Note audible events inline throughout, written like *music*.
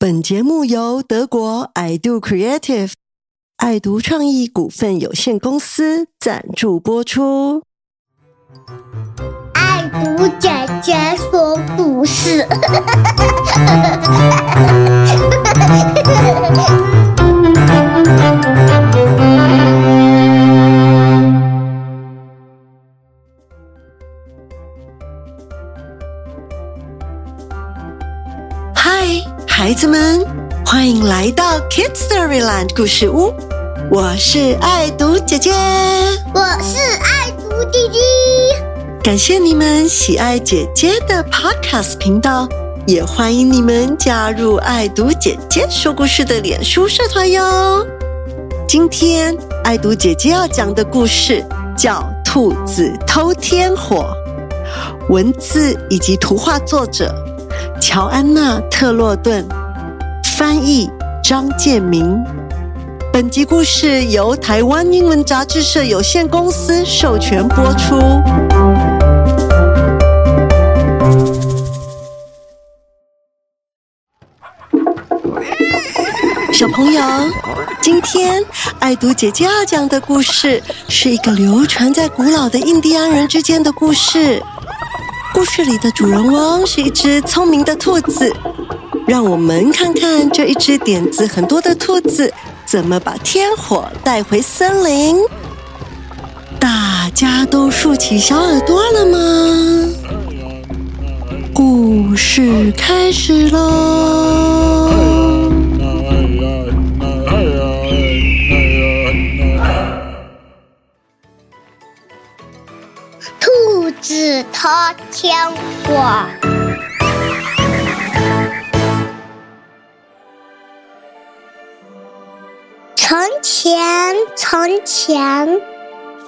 本节目由德国 I Do Creative 爱读创意股份有限公司赞助播出。爱读姐姐说故事。*laughs* 孩子们，欢迎来到 Kids Storyland 故事屋。我是爱读姐姐，我是爱读弟弟。感谢你们喜爱姐姐的 Podcast 频道，也欢迎你们加入爱读姐姐说故事的脸书社团哟。今天爱读姐姐要讲的故事叫《兔子偷天火》，文字以及图画作者乔安娜·特洛顿，翻译张建明。本集故事由台湾英文杂志社有限公司授权播出。小朋友，今天爱读姐姐要讲的故事是一个流传在古老的印第安人之间的故事。故事里的主人翁是一只聪明的兔子，让我们看看这一只点子很多的兔子怎么把天火带回森林。大家都竖起小耳朵了吗？故事开始喽！只偷天火。从前，从前，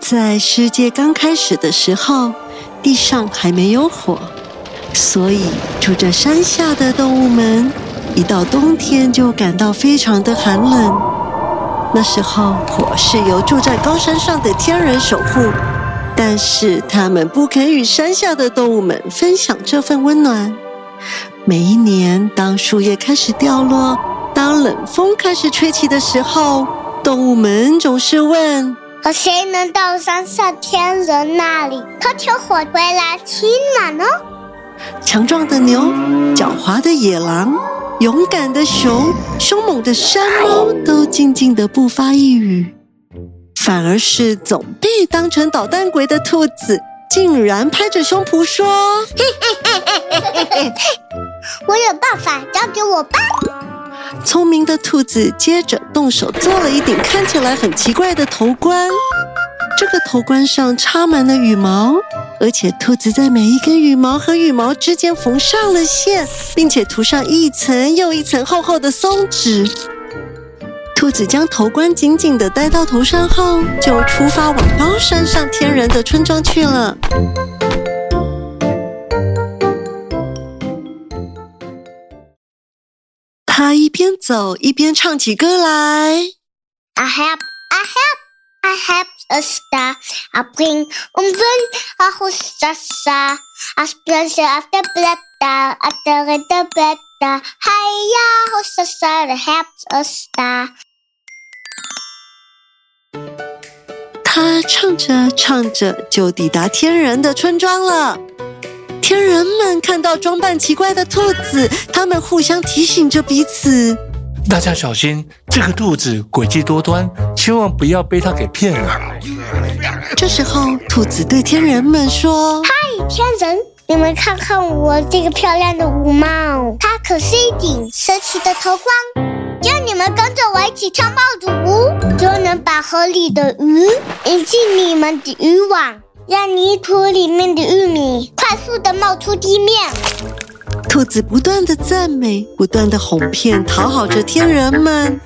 在世界刚开始的时候，地上还没有火，所以住在山下的动物们一到冬天就感到非常的寒冷。那时候，火是由住在高山上的天人守护，但是他们不肯与山下的动物们分享这份温暖。每一年，当树叶开始掉落，当冷风开始吹起的时候，动物们总是问。有谁能到山下天人那里偷天火回来取暖呢？强壮的牛、狡猾的野狼、勇敢的熊、凶猛的山猫都静静的不发一语，反而是总被当成捣蛋鬼的兔子，竟然拍着胸脯说：“ *laughs* 我有办法，交给我吧。”聪明的兔子接着动手做了一顶看起来很奇怪的头冠，这个头冠上插满了羽毛，而且兔子在每一根羽毛和羽毛之间缝上了线，并且涂上一层又一层厚厚的松脂。兔子将头冠紧紧地戴到头上后，就出发往高山上天人的村庄去了。他一边走一边唱起歌来。I have, I have, I have a star. I bring um wind a hostessa. A splash after blätter, after the blätter. Heya hostessa, I have a star. 他唱着唱着就抵达天人的村庄了。天人们看到装扮奇怪的兔子，他们互相提醒着彼此。大家小心，这个兔子诡计多端，千万不要被它给骗了。这时候，兔子对天人们说嗨，天人，你们看看我这个漂亮的舞帽，它可是一顶神奇的头冠。只要你们跟着我一起跳帽子舞，就能把河里的鱼引进你们的渔网，让泥土里面的玉米快速的冒出地面。兔子不断的赞美，不断的哄骗，讨好着天人们。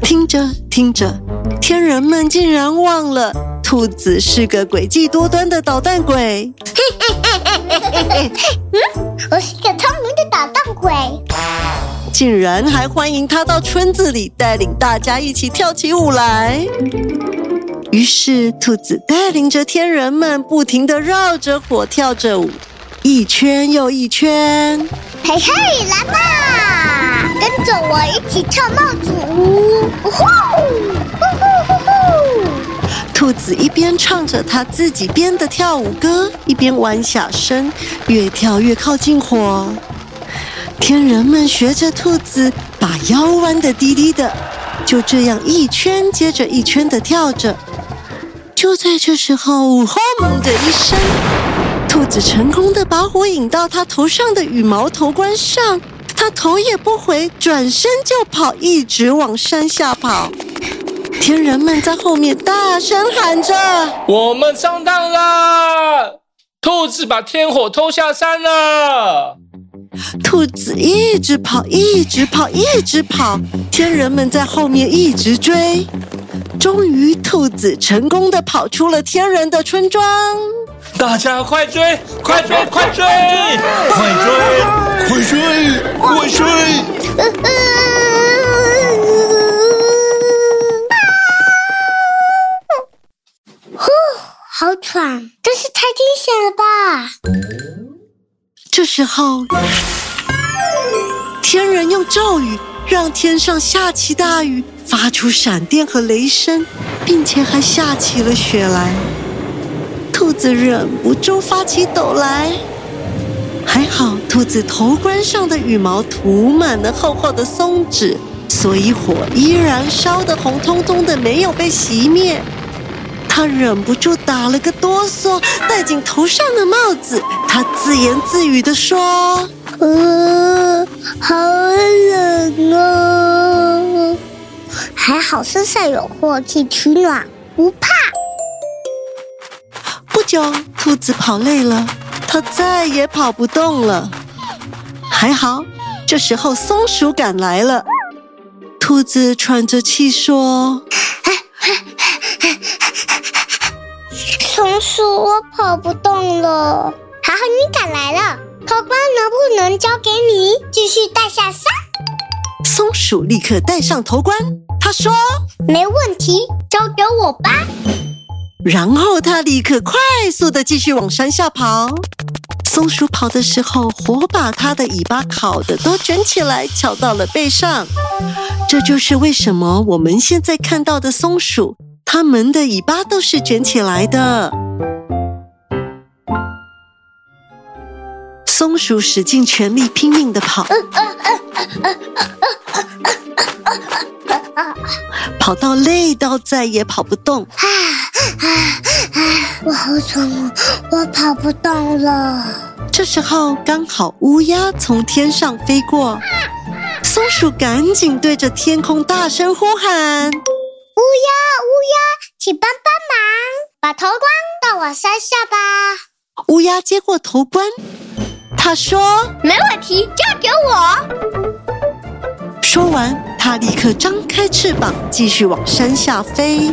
听着听着，天人们竟然忘了兔子是个诡计多端的捣蛋鬼。我 *laughs* 竟然还欢迎他到村子里带领大家一起跳起舞来。于是，兔子带领着天人们不停地绕着火跳着舞，一圈又一圈。嘿嘿，来吧，跟着我一起跳帽子舞！呼呼呼呼！兔子一边唱着他自己编的跳舞歌，一边弯下身，越跳越靠近火。天人们学着兔子，把腰弯得低低的，就这样一圈接着一圈的跳着。就在这时候，轰的一声，兔子成功的把火引到他头上的羽毛头冠上，他头也不回，转身就跑，一直往山下跑。天人们在后面大声喊着：“我们上当了！兔子把天火偷下山了！”兔子一直跑，一直跑，一直跑，天人们在后面一直追。终于，兔子成功的跑出了天人的村庄。大家快追，快追，快追，快追，快追，快追！呼，好喘，真是太惊险了吧！时候，天人用咒语让天上下起大雨，发出闪电和雷声，并且还下起了雪来。兔子忍不住发起抖来。还好，兔子头冠上的羽毛涂满了厚厚的松脂，所以火依然烧得红彤彤的，没有被熄灭。他忍不住打了个哆嗦，戴紧头上的帽子。他自言自语的说：“呃，好冷哦，还好身上有火气取暖，不怕。”不久，兔子跑累了，它再也跑不动了。还好，这时候松鼠赶来了。兔子喘着气说。松鼠，我跑不动了。还好你赶来了，头冠能不能交给你，继续带下山？松鼠立刻戴上头冠，他说：“没问题，交给我吧。”然后他立刻快速的继续往山下跑。松鼠跑的时候，火把它的尾巴烤的都卷起来，翘到了背上。这就是为什么我们现在看到的松鼠。它们的尾巴都是卷起来的。松鼠使尽全力拼命的跑，跑到累到再也跑不动。啊啊啊！我好喘啊，我跑不动了。这时候刚好乌鸦从天上飞过，松鼠赶紧对着天空大声呼喊。乌鸦，乌鸦，请帮帮忙，把头冠到我山下吧。乌鸦接过头冠，他说：“没问题，交给我。”说完，他立刻张开翅膀，继续往山下飞。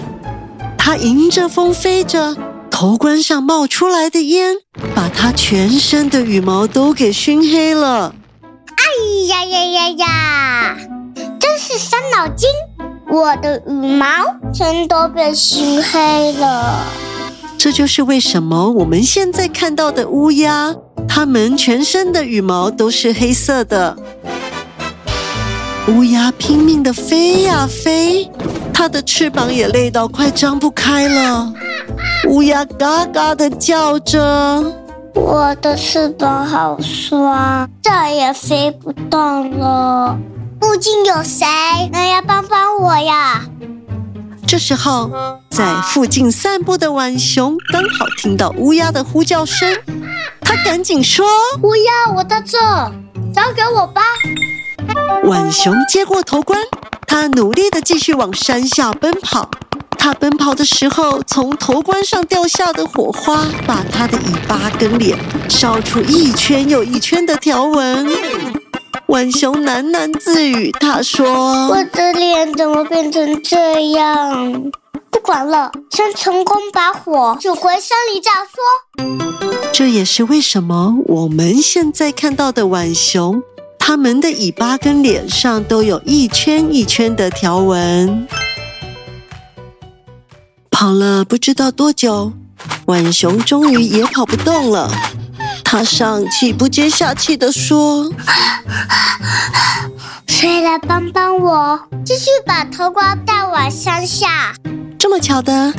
他迎着风飞着，头冠上冒出来的烟，把他全身的羽毛都给熏黑了。哎呀呀呀呀！真是伤脑筋。我的羽毛全都被熏黑了，这就是为什么我们现在看到的乌鸦，它们全身的羽毛都是黑色的。乌鸦拼命的飞呀飞，它的翅膀也累到快张不开了。乌鸦嘎嘎的叫着：“我的翅膀好酸，再也飞不动了。”附近有谁？能要帮帮我呀！这时候，在附近散步的浣熊刚好听到乌鸦的呼叫声，他赶紧说：“乌鸦，我在这，交给我吧。”浣熊接过头冠，他努力的继续往山下奔跑。他奔跑的时候，从头冠上掉下的火花，把他的尾巴跟脸烧出一圈又一圈的条纹。浣熊喃喃自语：“他说，我的脸怎么变成这样？不管了，先成功把火救回山里再说。”这也是为什么我们现在看到的浣熊，它们的尾巴跟脸上都有一圈一圈的条纹。跑了不知道多久，浣熊终于也跑不动了。他上气不接下气的说：“ *sighs* 谁来帮帮我？继续把头瓜带往山下。”这么巧的，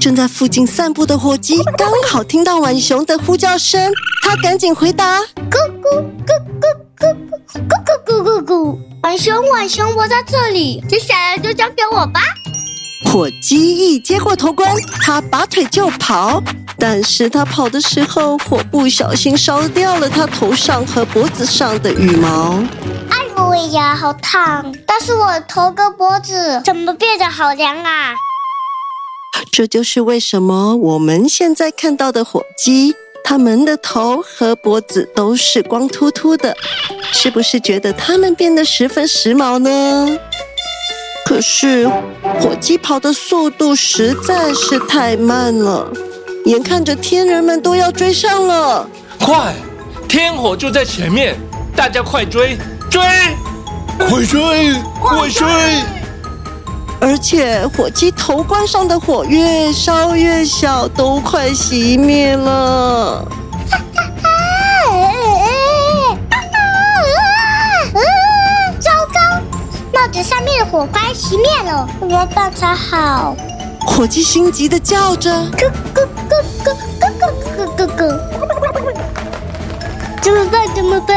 正在附近散步的火鸡刚好听到浣熊的呼叫声，他赶紧回答：“咕咕咕咕咕咕咕咕咕咕，浣熊浣熊，我在这里，接下来就交给我吧。”火鸡一接过头冠，它拔腿就跑。但是它跑的时候，火不小心烧掉了它头上和脖子上的羽毛。哎呦喂呀，好烫！但是我头跟脖子怎么变得好凉啊？这就是为什么我们现在看到的火鸡，它们的头和脖子都是光秃秃的，是不是觉得它们变得十分时髦呢？可是，火鸡跑的速度实在是太慢了，眼看着天人们都要追上了。快，天火就在前面，大家快追追，快追快追！而且火鸡头冠上的火越烧越小，都快熄灭了。这上面的火快熄灭了，怎么办才好？火鸡心急的叫着：“咯咯咯咯咯咯咯咯咯！怎么办？怎么办？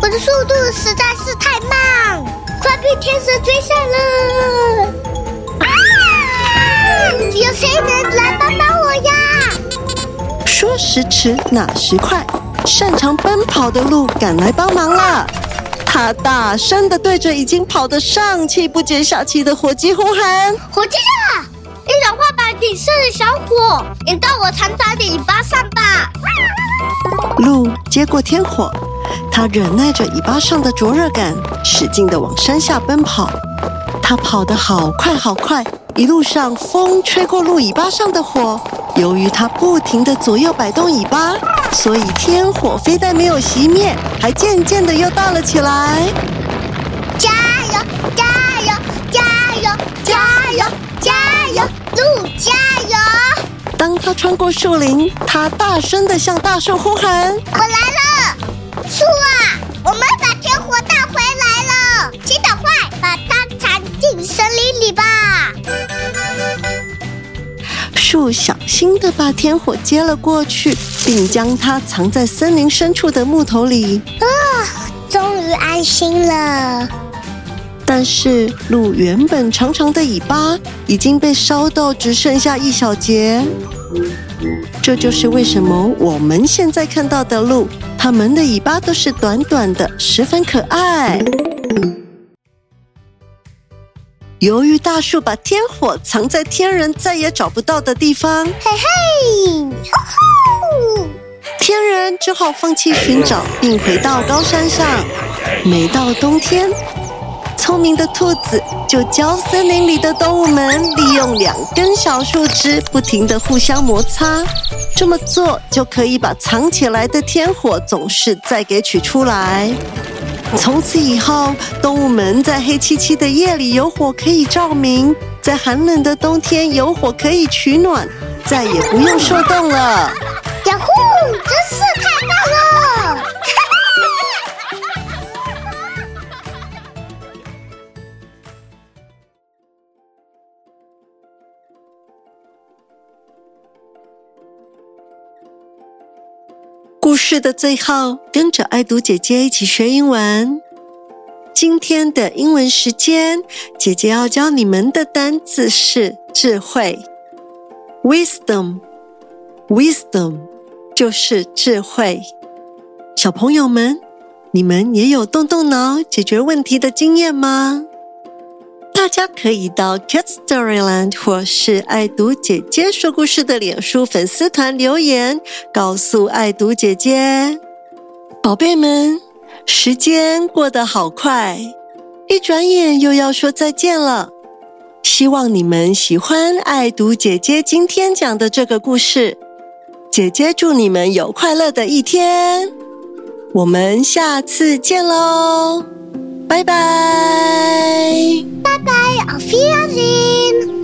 我的速度实在是太慢，快被天神追上了！啊！有谁能来帮帮我呀？”说时迟，那时快，擅长奔跑的鹿赶来帮忙了。他大声的对着已经跑得上气不接下气的火鸡呼喊：“火鸡啊，你软化把顶上的小火引到我长长的尾巴上吧！”鹿接过天火，它忍耐着尾巴上的灼热感，使劲的往山下奔跑。它跑得好快好快，一路上风吹过鹿尾巴上的火，由于它不停的左右摆动尾巴。所以天火非但没有熄灭，还渐渐的又大了起来。加油！加油！加油！加油！加油！鹿加油！当他穿过树林，他大声的向大树呼喊：“我来了，树啊，进森林里吧。”树小心的把天火接了过去，并将它藏在森林深处的木头里。啊，终于安心了。但是鹿原本长长的尾巴已经被烧到只剩下一小截。这就是为什么我们现在看到的鹿，它们的尾巴都是短短的，十分可爱。由于大树把天火藏在天人再也找不到的地方，嘿嘿，天人只好放弃寻找，并回到高山上。每到冬天，聪明的兔子就教森林里的动物们利用两根小树枝，不停的互相摩擦，这么做就可以把藏起来的天火总是再给取出来。*laughs* 从此以后，动物们在黑漆漆的夜里有火可以照明，在寒冷的冬天有火可以取暖，再也不用受冻了。呀呼，真是太棒了故事的最后，跟着爱读姐姐一起学英文。今天的英文时间，姐姐要教你们的单词是智慧，wisdom，wisdom 就是智慧。小朋友们，你们也有动动脑解决问题的经验吗？大家可以到 Cat Storyland 或是爱读姐姐说故事的脸书粉丝团留言，告诉爱读姐姐。宝贝们，时间过得好快，一转眼又要说再见了。希望你们喜欢爱读姐姐今天讲的这个故事。姐姐祝你们有快乐的一天，我们下次见喽！Bye bye. Bye bye. Auf Wiedersehen.